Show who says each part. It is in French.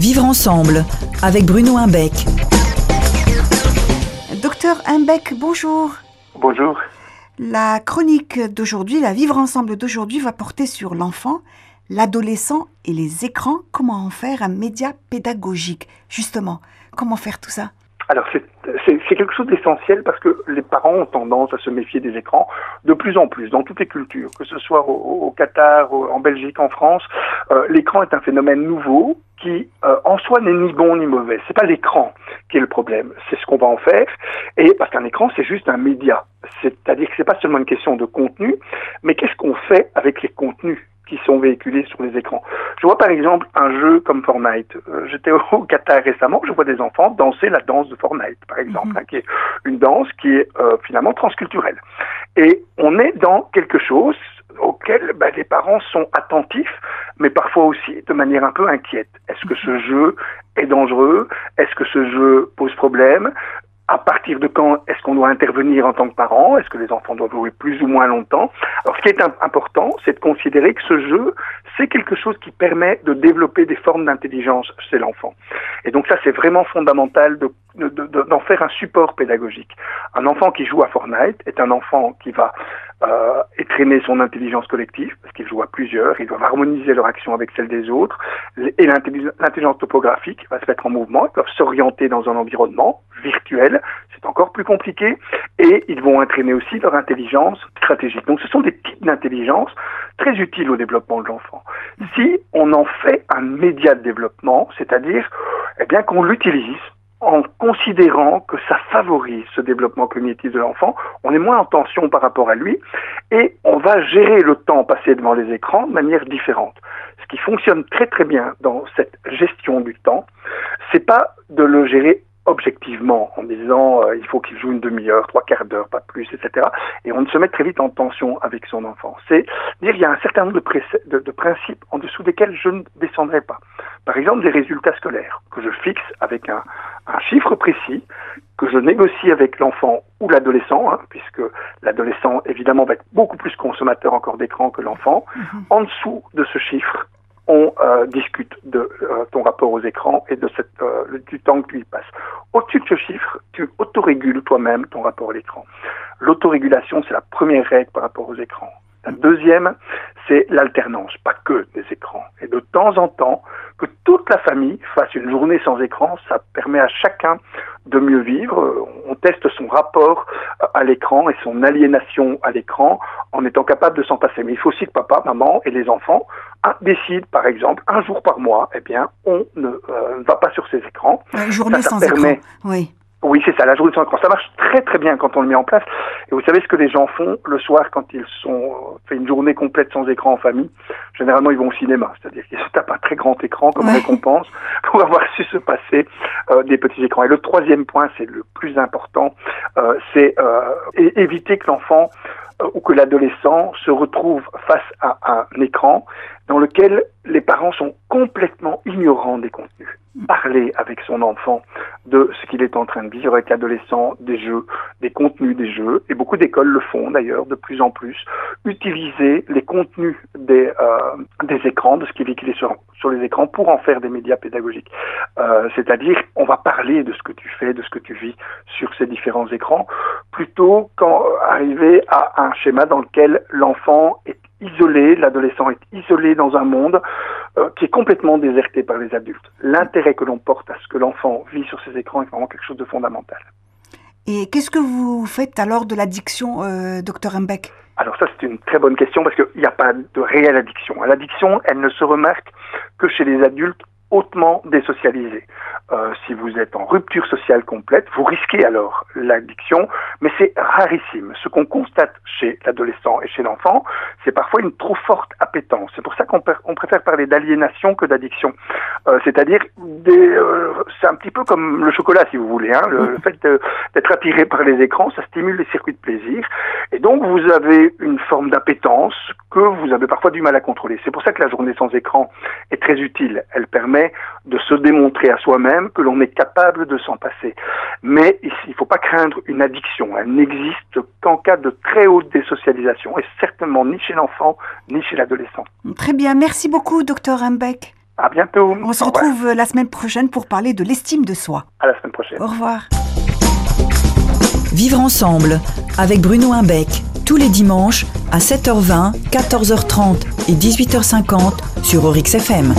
Speaker 1: Vivre ensemble avec Bruno Imbeck.
Speaker 2: Docteur Imbeck, bonjour.
Speaker 3: Bonjour.
Speaker 2: La chronique d'aujourd'hui, la Vivre ensemble d'aujourd'hui va porter sur l'enfant, l'adolescent et les écrans. Comment en faire un média pédagogique? Justement, comment faire tout ça?
Speaker 3: Alors c'est quelque chose d'essentiel parce que les parents ont tendance à se méfier des écrans de plus en plus dans toutes les cultures, que ce soit au, Qatar, en Belgique, en France. Euh, l'écran est un phénomène nouveau qui euh, en soi n'est ni bon ni mauvais. C'est pas l'écran qui est le problème, c'est ce qu'on va en faire. Et parce qu'un écran c'est juste un média, c'est-à-dire que c'est pas seulement une question de contenu, mais qu'est-ce qu'on fait avec les contenus? Sont véhiculés sur les écrans. Je vois par exemple un jeu comme Fortnite. Euh, j'étais au Qatar récemment, je vois des enfants danser la danse de Fortnite, par exemple, mhm. hein, qui est une danse qui est euh, finalement transculturelle. Et on est dans quelque chose auquel bah, les parents sont attentifs, mais parfois aussi de manière un peu inquiète. Est-ce que ce jeu est dangereux? Est-ce que ce jeu pose problème? À partir de quand est-ce qu'on doit intervenir en tant que parent? Est-ce que les enfants doivent jouer plus ou moins longtemps? Alors ce qui est important, c'est de considérer que ce jeu, c'est quelque chose qui permet de développer des formes d'intelligence chez l'enfant. Et donc ça, c'est vraiment fondamental d'en de, de, faire un support pédagogique. Un enfant qui joue à Fortnite est un enfant qui va euh, étreiner son intelligence collective, parce qu'il joue à plusieurs, ils doivent harmoniser leur action avec celle des autres, et l'intelligence topographique va se mettre en mouvement, ils doivent s'orienter dans un environnement virtuel, c'est encore plus compliqué, et ils vont entraîner aussi leur intelligence stratégique. Donc ce sont des types d'intelligence très utiles au développement de l'enfant. Si on en fait un média de développement, c'est-à-dire eh bien qu'on l'utilise en considérant que ça favorise ce développement cognitif de l'enfant, on est moins en tension par rapport à lui et on va gérer le temps passé devant les écrans de manière différente. Ce qui fonctionne très très bien dans cette gestion du temps, c'est pas de le gérer objectivement en disant euh, il faut qu'il joue une demi-heure, trois quarts d'heure, pas plus, etc. Et on se met très vite en tension avec son enfant. C'est dire il y a un certain nombre de, de, principes en dessous desquels je ne descendrai pas. Par exemple, des résultats scolaires que je fixe avec un, un chiffre précis que je négocie avec l'enfant ou l'adolescent, hein, puisque l'adolescent évidemment va être beaucoup plus consommateur encore d'écran que l'enfant. Mhm. En dessous de ce chiffre, on euh, discute de euh, ton rapport aux écrans et de cette, euh, du temps que tu y passes. Au-dessus de ce chiffre, tu autorégules toi-même ton rapport à l'écran. L'autorégulation, c'est la première règle par rapport aux écrans. La deuxième, c'est l'alternance, pas que des écrans. Et de temps en temps, que toute la famille fasse une journée sans écran, ça permet à chacun de mieux vivre. On teste son rapport à l'écran et son aliénation à l'écran en étant capable de s'en passer. Mais il faut aussi que papa, maman et les enfants décident, par exemple, un jour par mois, eh bien, on ne euh, va pas sur ces écrans.
Speaker 2: Une journée sans écran. Oui.
Speaker 3: Oui, c'est ça, la journée sans écran. Ça marche très très bien quand on le met en place. Et vous savez ce que les gens font le soir quand ils sont fait une journée complète sans écran en famille? Généralement, ils vont au cinéma, c'est-à-dire qu'ils se tapent un très grand écran comme récompense pour avoir su se passer euh, des petits écrans. Et le troisième point, c'est le plus important, euh, c'est euh, éviter que l'enfant ou que l'adolescent se retrouve face à un écran dans lequel les parents sont complètement ignorants des contenus. Parler avec son enfant de ce qu'il est en train de vivre avec l'adolescent, des jeux, des contenus des jeux, et beaucoup d'écoles le font d'ailleurs de plus en plus, utiliser les contenus des, euh, des écrans, de ce qui est véhiculé sur, sur les écrans, pour en faire des médias pédagogiques. Euh, C'est-à-dire, on va parler de ce que tu fais, de ce que tu vis sur ces différents écrans, plutôt qu'arriver à un schéma dans lequel l'enfant est isolé, l'adolescent est isolé dans un monde euh, qui est complètement déserté par les adultes. L'intérêt que l'on porte à ce que l'enfant vit sur ces écrans est vraiment quelque chose de fondamental.
Speaker 2: Et qu'est-ce que vous faites alors de l'addiction, euh, docteur Mbeck
Speaker 3: alors ça, c'est une très bonne question parce qu'il n'y a pas de réelle addiction. L'addiction, elle ne se remarque que chez les adultes hautement désocialisés. Euh, si vous êtes en rupture sociale complète, vous risquez alors l'addiction, mais c'est rarissime. Ce qu'on constate chez l'adolescent et chez l'enfant, c'est parfois une trop forte appétence. C'est pour ça qu'on préfère parler d'aliénation que d'addiction. Euh, c'est-à-dire, euh, c'est un petit peu comme le chocolat, si vous voulez. Hein. Le, fait d'être attiré par les écrans, ça stimule les circuits de plaisir. Et donc, vous avez une forme d'appétence que vous avez parfois du mal à contrôler. C'est pour ça que la journée sans écran est très utile. Elle permet de se démontrer à soi-même que l'on est capable de s'en passer. Mais il ne faut pas craindre une addiction. Elle n'existe qu'en cas de très haute désocialisation, et certainement ni chez l'enfant, ni chez l'adolescent.
Speaker 2: Très bien. Merci beaucoup, docteur Humbeck.
Speaker 3: À bientôt.
Speaker 2: On se retrouve la semaine prochaine pour parler de l'estime de soi.
Speaker 3: À la semaine prochaine.
Speaker 2: Au revoir.
Speaker 1: Vivre ensemble avec Bruno Imbec tous les dimanches à 7h20, 14h30 et 18h50 sur Orix FM.